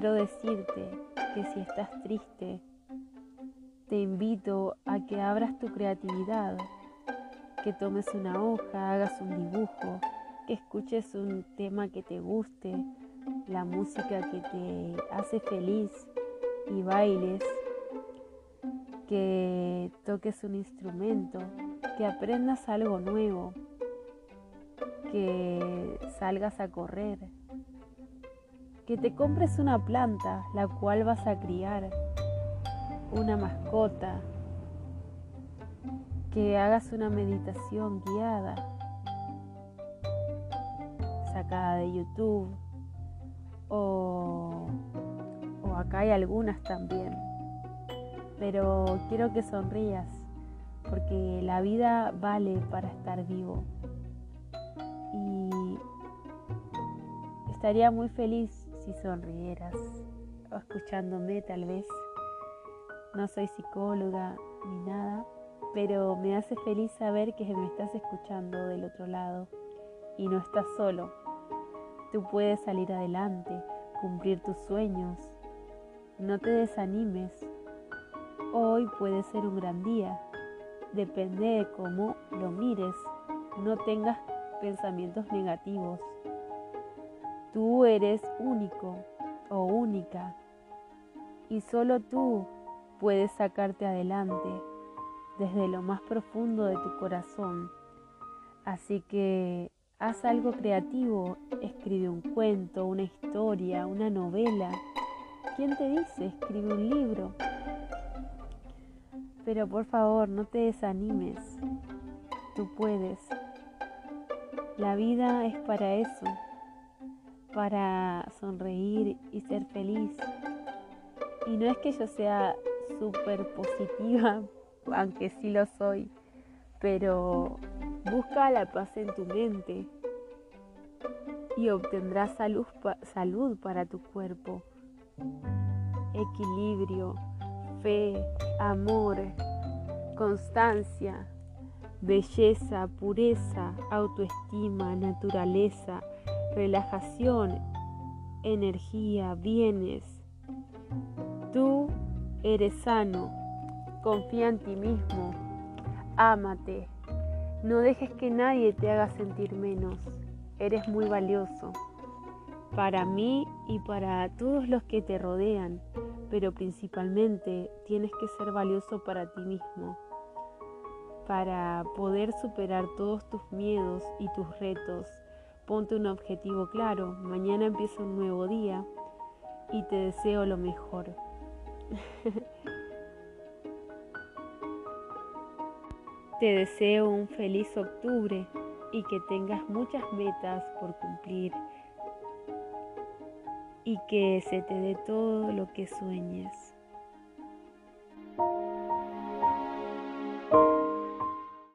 quiero decirte que si estás triste, te invito a que abras tu creatividad, que tomes una hoja, hagas un dibujo, que escuches un tema que te guste, la música que te hace feliz y bailes, que toques un instrumento, que aprendas algo nuevo, que salgas a correr, que te compres una planta la cual vas a criar una mascota, que hagas una meditación guiada, sacada de YouTube, o, o acá hay algunas también. Pero quiero que sonrías, porque la vida vale para estar vivo. Y estaría muy feliz si sonrieras, o escuchándome tal vez. No soy psicóloga ni nada, pero me hace feliz saber que me estás escuchando del otro lado y no estás solo. Tú puedes salir adelante, cumplir tus sueños. No te desanimes. Hoy puede ser un gran día. Depende de cómo lo mires. No tengas pensamientos negativos. Tú eres único o única y solo tú puedes sacarte adelante desde lo más profundo de tu corazón. Así que haz algo creativo, escribe un cuento, una historia, una novela. ¿Quién te dice? Escribe un libro. Pero por favor, no te desanimes. Tú puedes. La vida es para eso, para sonreír y ser feliz. Y no es que yo sea súper positiva, aunque sí lo soy, pero busca la paz en tu mente y obtendrás salud, salud para tu cuerpo, equilibrio, fe, amor, constancia, belleza, pureza, autoestima, naturaleza, relajación, energía, bienes. Tú eres sano, confía en ti mismo, ámate, no dejes que nadie te haga sentir menos, eres muy valioso. Para mí y para todos los que te rodean, pero principalmente tienes que ser valioso para ti mismo, para poder superar todos tus miedos y tus retos. Ponte un objetivo claro, mañana empieza un nuevo día y te deseo lo mejor. te deseo un feliz octubre y que tengas muchas metas por cumplir y que se te dé todo lo que sueñes.